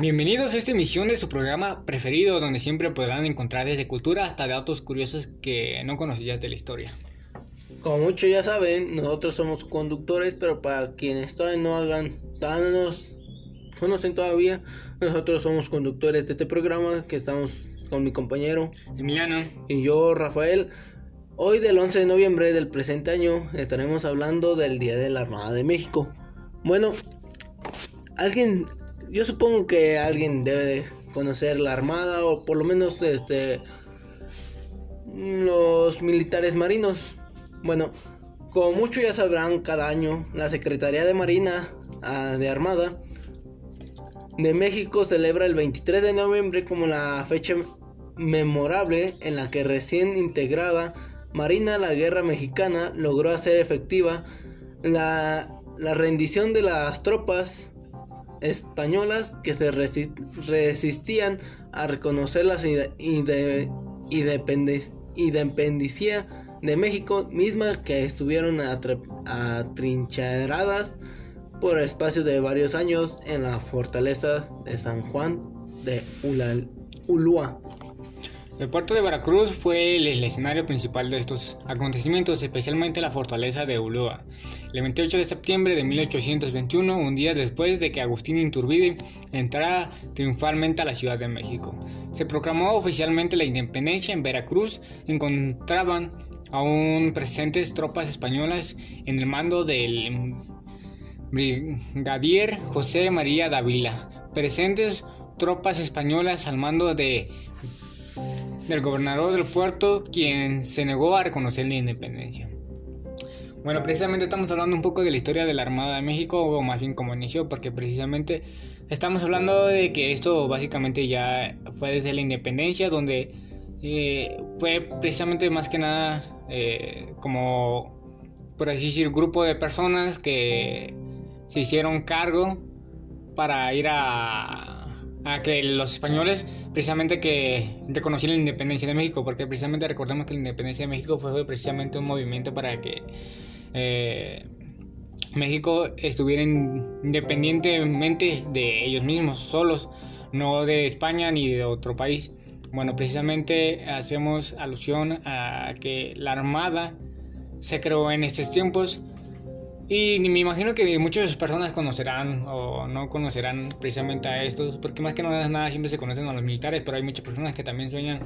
Bienvenidos a esta emisión de su programa preferido donde siempre podrán encontrar desde cultura hasta datos curiosos que no conocías de la historia. Como muchos ya saben, nosotros somos conductores, pero para quienes todavía no hagan, todavía no nos conocen todavía, nosotros somos conductores de este programa que estamos con mi compañero Emiliano. y yo, Rafael. Hoy del 11 de noviembre del presente año estaremos hablando del Día de la Armada de México. Bueno, alguien, yo supongo que alguien debe de conocer la Armada o por lo menos este los militares marinos. Bueno, como muchos ya sabrán, cada año la Secretaría de Marina ah, de Armada de México celebra el 23 de noviembre como la fecha memorable en la que recién integrada Marina la Guerra Mexicana logró hacer efectiva la, la rendición de las tropas españolas que se resi- resistían a reconocer la independencia de México, misma que estuvieron atrincheradas por espacio de varios años en la fortaleza de San Juan de Ulúa. El puerto de Veracruz fue el, escenario principal de estos acontecimientos, especialmente la fortaleza de Ulúa. El 28 de septiembre de 1821, un día después de que Agustín Iturbide entrara triunfalmente a la Ciudad de México, se proclamó oficialmente la independencia en Veracruz. Encontraban aún presentes tropas españolas en el mando del brigadier José María Dávila. Presentes tropas españolas al mando de del gobernador del puerto, quien se negó a reconocer la independencia. Bueno, precisamente estamos hablando un poco de la historia de la Armada de México, o más bien cómo inició, porque precisamente estamos hablando de que esto básicamente ya fue desde la independencia, donde eh, fue precisamente más que nada eh, como, por así decir, grupo de personas que se hicieron cargo para ir a, a que los españoles precisamente que reconocieran la independencia de México, porque precisamente recordemos que la independencia de México fue precisamente un movimiento para que eh, México estuviera independientemente de ellos mismos, solos, no de España ni de otro país. Bueno, precisamente hacemos alusión a que la Armada se creó en estos tiempos y me imagino que muchas personas conocerán o no conocerán precisamente a estos, porque más que nada, nada siempre se conocen a los militares, pero hay muchas personas que también sueñan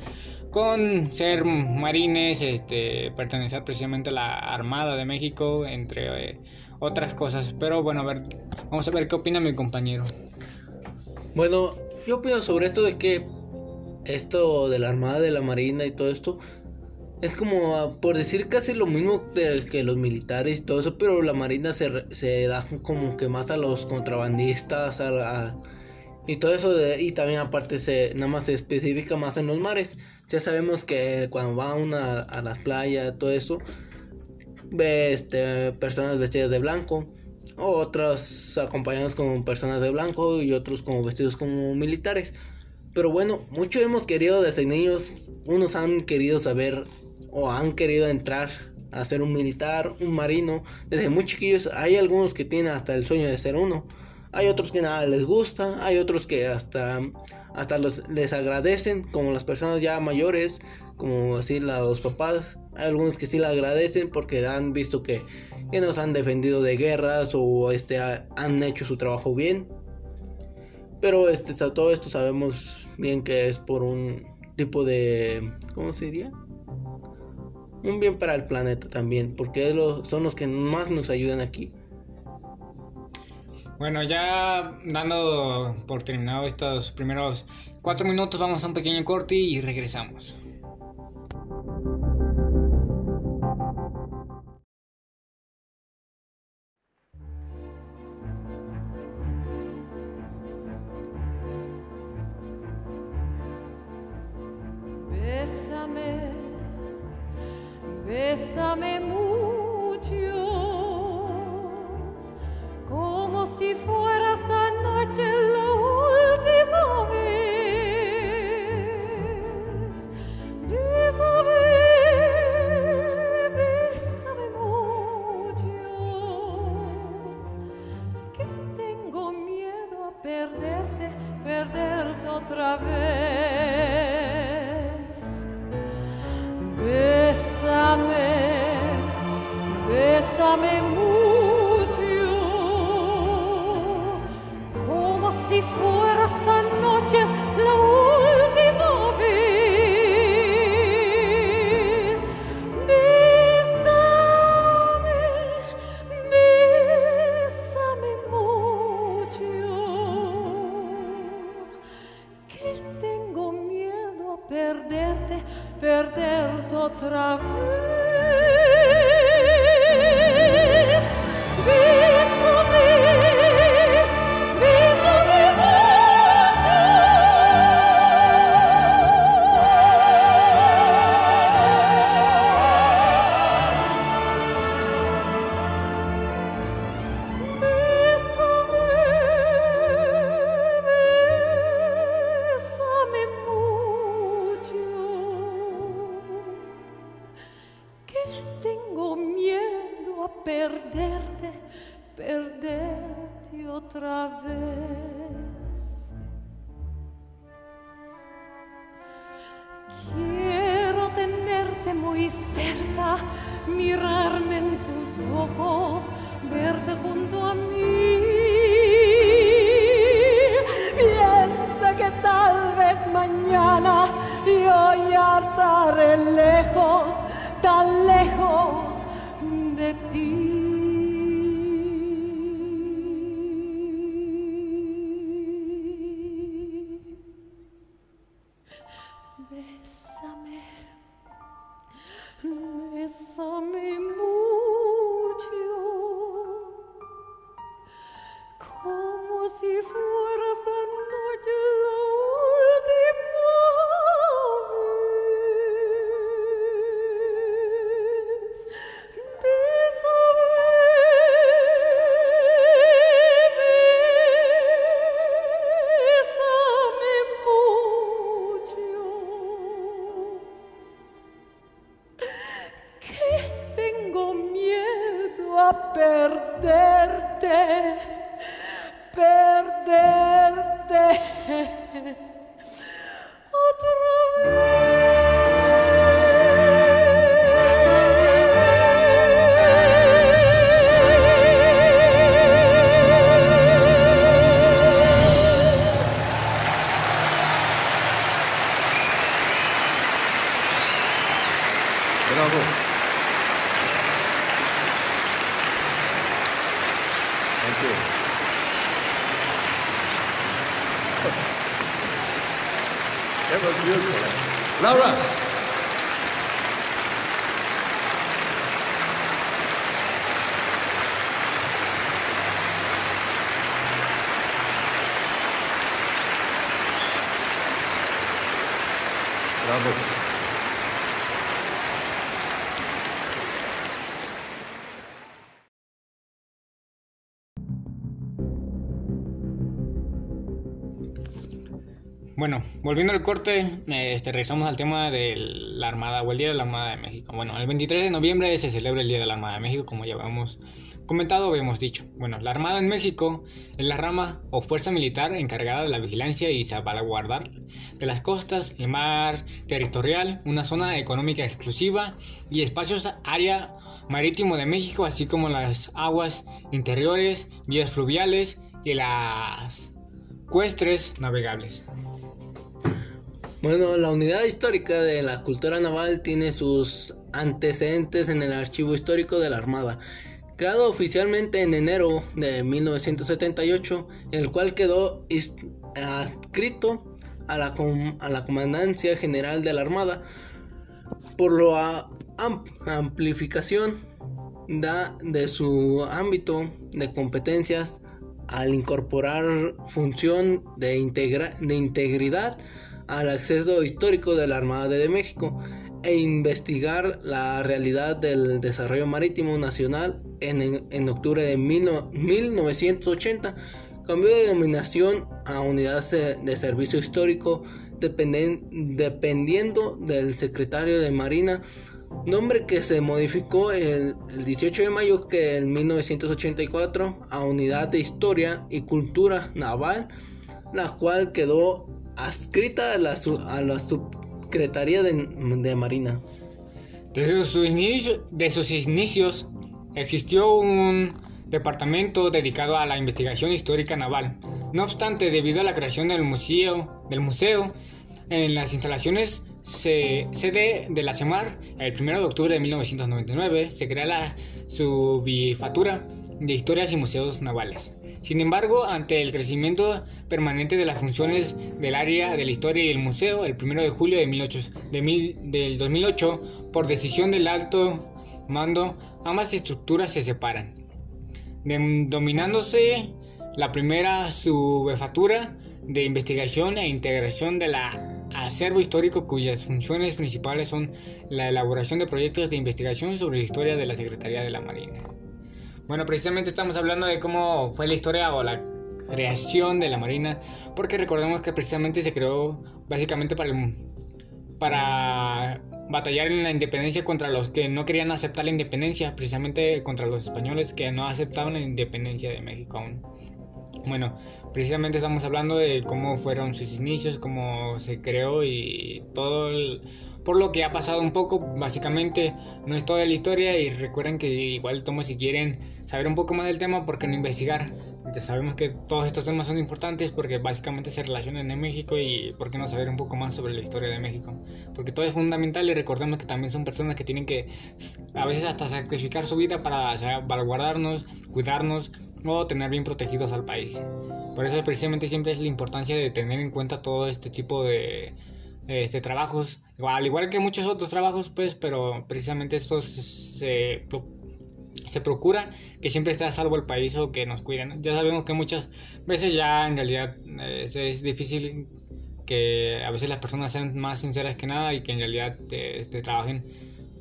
con ser marines, este, pertenecer precisamente a la Armada de México, entre eh, otras cosas. Pero bueno, a ver, vamos a ver qué opina mi compañero. Bueno, yo opino sobre esto de que esto de la Armada, de la Marina y todo esto es como por decir casi lo mismo que los militares y todo eso, pero la Marina se, se da como que más a los contrabandistas a la- y todo eso y también aparte se nada más se especifica más en los mares. Ya sabemos que cuando va una a las playas, todo eso ve este, personas vestidas de blanco, otras acompañados como personas de blanco y otros como vestidos como militares. Pero bueno, mucho hemos querido desde niños, unos han querido saber o han querido entrar a ser un militar, un marino, desde muy chiquillos. Hay algunos que tienen hasta el sueño de ser uno. Hay otros que nada les gusta, hay otros que hasta, hasta los, les agradecen, como las personas ya mayores, como así los papás. Hay algunos que sí le agradecen porque han visto que, que nos han defendido de guerras o este, ha- han hecho su trabajo bien. Pero este, todo esto sabemos bien que es por un tipo de... ¿Cómo se diría? Un bien para el planeta también, porque son los que más nos ayudan aquí. Bueno, ya dando por terminado estos primeros cuatro minutos, vamos a un pequeño corte y regresamos. Perderte, perderte. otra vez. Bésame, bésame lejos de ti. Perderte otra vez. Bueno, volviendo al corte, este, regresamos al tema de la Armada o el Día de la Armada de México. Bueno, el 23 de noviembre se celebra el Día de la Armada de México, como ya habíamos comentado habíamos dicho. Bueno, la Armada en México es la rama o fuerza militar encargada de la vigilancia y salvaguardar de las costas, el mar territorial, una zona económica exclusiva y espacios área marítimo de México, así como las aguas interiores, vías fluviales y las cuestres navegables. Bueno, la unidad histórica de la cultura naval tiene sus antecedentes en el archivo histórico de la Armada, creado oficialmente en enero de 1978, el cual quedó adscrito a la, a la Comandancia General de la Armada, por lo a- am- amplificación da de su ámbito de competencias al incorporar función de, integra- de integridad al acceso histórico de la Armada de México e investigar la realidad del desarrollo marítimo nacional en, en octubre de mil no- 1980 cambió de denominación a unidad de, servicio histórico dependen- dependiendo del secretario de Marina nombre que se modificó el, el 18 de mayo que en 1984 a Unidad de Historia y Cultura Naval, la cual quedó adscrita a la, a la Subsecretaría de, Marina. Desde sus, inicios, existió un departamento dedicado a la investigación histórica naval. No obstante, debido a la creación del museo, del museo en las instalaciones se- sede de la CEMAR, el 1 de octubre de 1999 se crea la Subifatura de Historias y Museos Navales. Sin embargo, ante el crecimiento permanente de las funciones del área de la historia y el museo, el 1 de julio de 18 de mil- del 2008, por decisión del alto mando, ambas estructuras se separan, dominándose la primera subjefatura de investigación e integración de la acervo histórico cuyas funciones principales son la elaboración de proyectos de investigación sobre la historia de la Secretaría de la Marina. Bueno, precisamente estamos hablando de cómo fue la historia o la creación de la Marina, porque recordemos que precisamente se creó básicamente para, el- para batallar en la independencia contra los que no querían aceptar la independencia, precisamente contra los españoles que no aceptaban la independencia de México aún. Bueno, precisamente estamos hablando de cómo fueron sus inicios, cómo se creó y todo el- por lo que ha pasado un poco, básicamente no es toda la historia y recuerden que igual tomo si quieren saber un poco más del tema, porque no investigar? Ya sabemos que todos estos temas son importantes porque básicamente se relacionan en México y por qué no saber un poco más sobre la historia de México. Porque todo es fundamental y recordemos que también son personas que tienen que a veces hasta sacrificar su vida para guardarnos, cuidarnos o tener bien protegidos al país. Por eso precisamente siempre es la importancia de tener en cuenta todo este tipo de este, trabajos, al igual que muchos otros trabajos, pues, pero precisamente estos se, se procura que siempre esté a salvo el país o que nos cuiden. Ya sabemos que muchas veces ya en realidad es, difícil que a veces las personas sean más sinceras que nada y que en realidad este, trabajen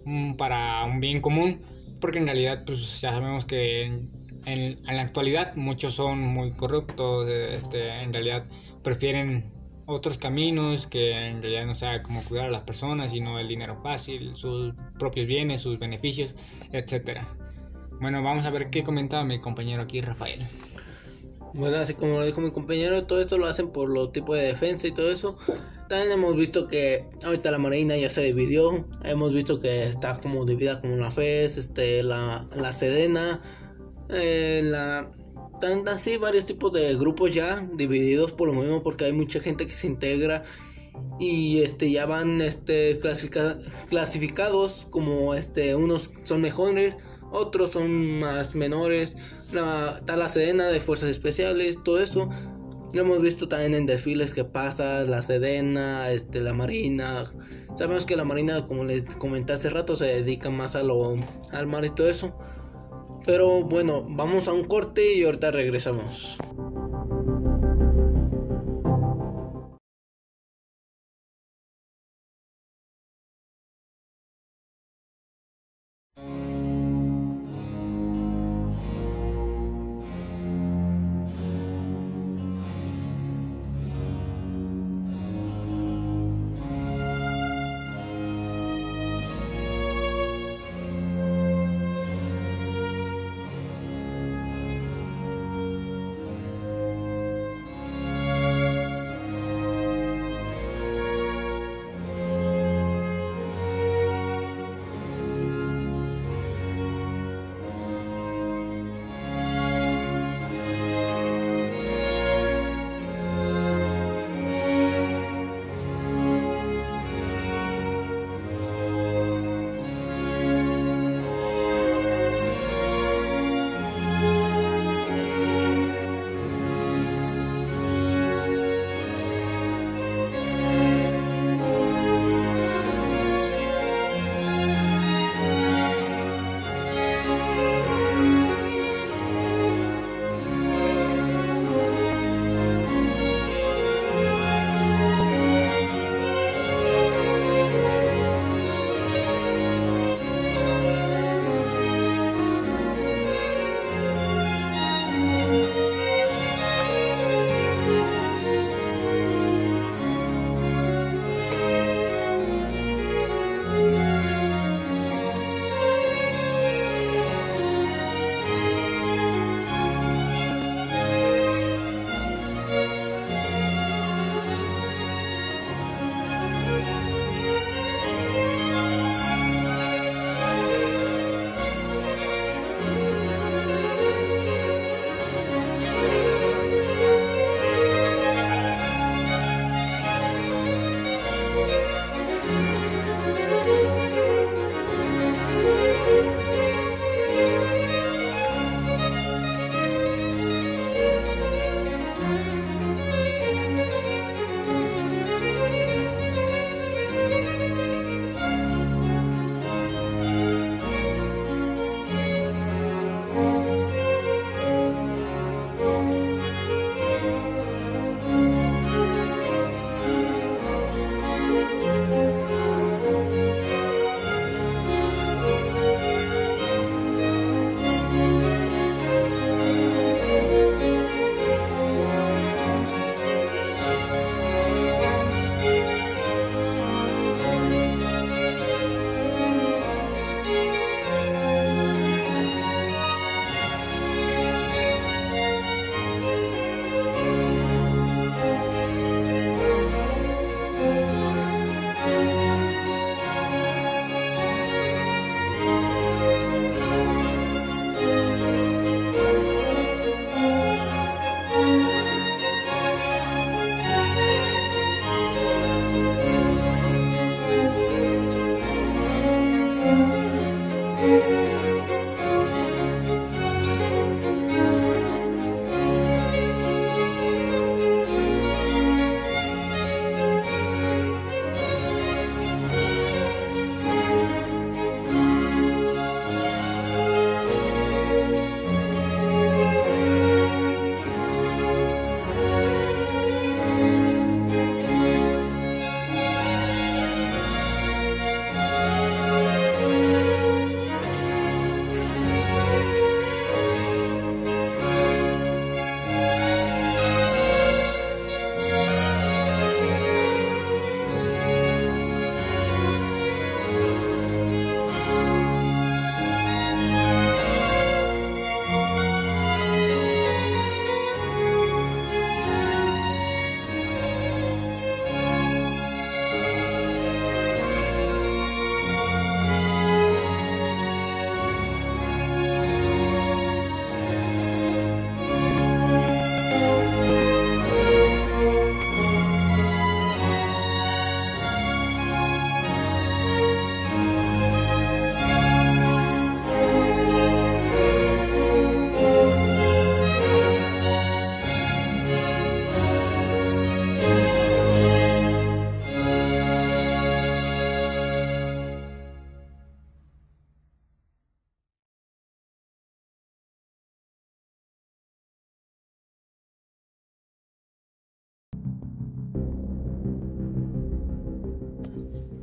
mm, para un bien común, porque en realidad pues ya sabemos que en, en- la actualidad muchos son muy corruptos, este, en realidad prefieren otros caminos que en realidad no sea como cuidar a las personas, sino el dinero fácil, sus propios bienes, sus beneficios, etcétera. Bueno, vamos a ver qué comentaba mi compañero aquí, Rafael. Bueno, así como lo dijo mi compañero, todo esto lo hacen por los tipos de defensa y todo eso. También hemos visto que ahorita la Marina ya se dividió. Hemos visto que está como dividida como la FES, este, la, la Sedena, eh, la... Tan, así varios tipos de grupos ya divididos por lo mismo porque hay mucha gente que se integra y este ya van este clasifica- clasificados como este unos son mejores otros son más menores la, está la Sedena de fuerzas especiales todo eso. Lo hemos visto también en desfiles que pasa la Sedena este la Marina. Sabemos que la Marina como les comenté hace rato se dedica más a lo al mar y todo eso pero bueno vamos a un corte y ahorita regresamos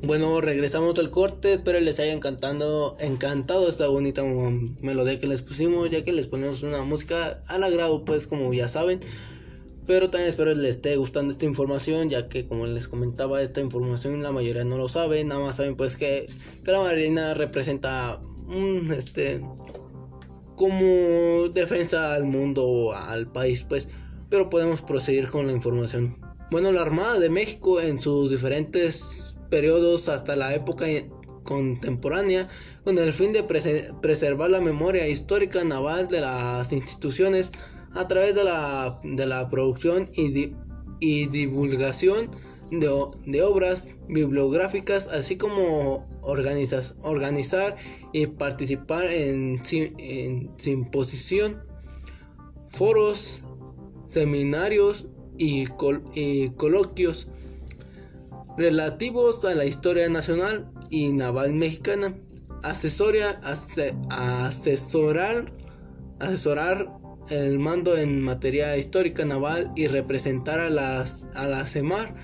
Bueno, regresamos del corte. Espero les haya encantando, encantado esta bonita um, melodía que les pusimos, ya que les ponemos una música al agrado, pues como ya saben. Pero también espero les esté gustando esta información, ya que como les comentaba, esta información la mayoría no lo sabe, nada más saben pues que, que la Marina representa un este como defensa al mundo, al país, pues, pero podemos proseguir con la información. Bueno, la Armada de México en sus diferentes periodos hasta la época contemporánea, con el fin de preservar la memoria histórica naval de las instituciones a través de la, de la producción y, divulgación de, obras bibliográficas, así como organizar y participar en, en simposición, foros, seminarios y coloquios relativos a la historia nacional y naval mexicana, asesoria, asesorar, asesorar el mando en materia histórica naval y representar a, las, a la CEMAR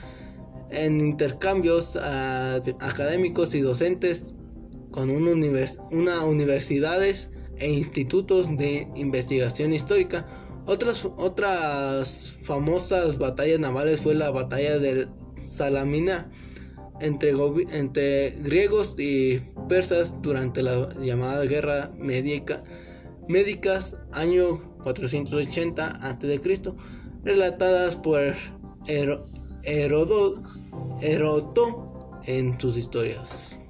en intercambios académicos y docentes con una universidades e institutos de investigación histórica. Otras, otras famosas batallas navales fue la batalla del Salamina entre, griegos y persas durante la llamada guerra médica, médicas año 480 a.C., relatadas por Heródoto en sus historias.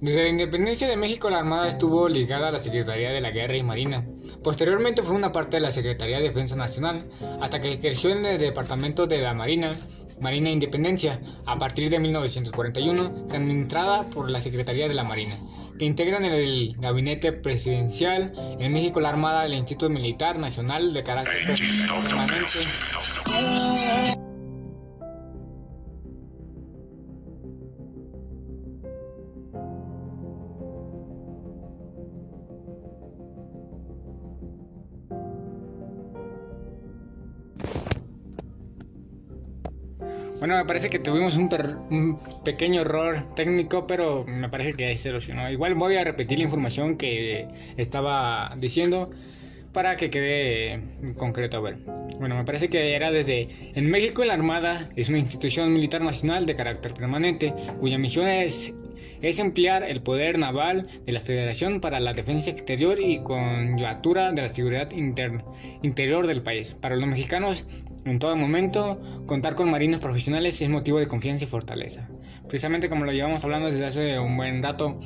Desde la independencia de México, la Armada estuvo ligada a la Secretaría de la Guerra y Marina. Posteriormente fue una parte de la Secretaría de Defensa Nacional, hasta que creció en el Departamento de la Marina, Marina Independencia, a partir de 1941, administrada por la Secretaría de la Marina, que integran el gabinete presidencial en México la Armada del Instituto Militar Nacional de carácter permanente. Bueno, me parece que tuvimos un, pequeño error técnico, pero me parece que ahí se solucionó. Igual voy a repetir la información que estaba diciendo para que quede concreto. A ver, bueno, me parece que era desde... En México la Armada es una institución militar nacional de carácter permanente, cuya misión es es emplear el poder naval de la Federación para la defensa exterior y coyuntura de la seguridad interior del país. Para los mexicanos, en todo momento, contar con marinos profesionales es motivo de confianza y fortaleza. Precisamente como lo llevamos hablando desde hace un buen rato,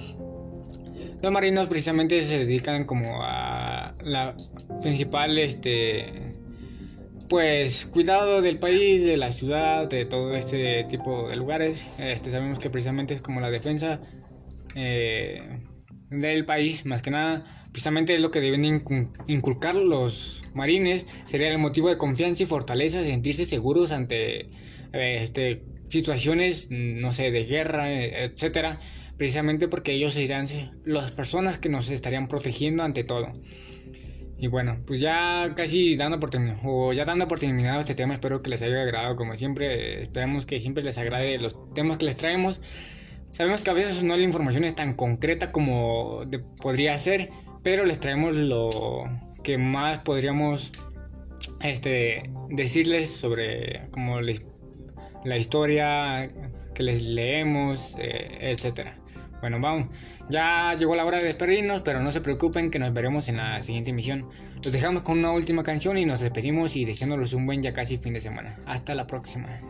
los marinos precisamente se dedican como a la principal este pues cuidado del país, de la ciudad, de todo este tipo de lugares. Este, sabemos que precisamente es como la defensa eh, del país, más que nada, precisamente es lo que deben inculcar los marines, sería el motivo de confianza y fortaleza, sentirse seguros ante este, situaciones, no sé, de guerra, etcétera, precisamente porque ellos serán las personas que nos estarían protegiendo ante todo. Y bueno, pues ya casi dando por terminado, o ya dando por terminado este tema, espero que les haya agradado como siempre, esperemos que siempre les agrade los temas que les traemos. Sabemos que a veces no la información es tan concreta como podría ser, pero les traemos lo que más podríamos este, decirles sobre como la historia que les leemos, eh, etcétera. Bueno, vamos. Ya llegó la hora de despedirnos, pero no se preocupen que nos veremos en la siguiente emisión. Los dejamos con una última canción y nos despedimos y deseándoles un buen ya casi fin de semana. Hasta la próxima.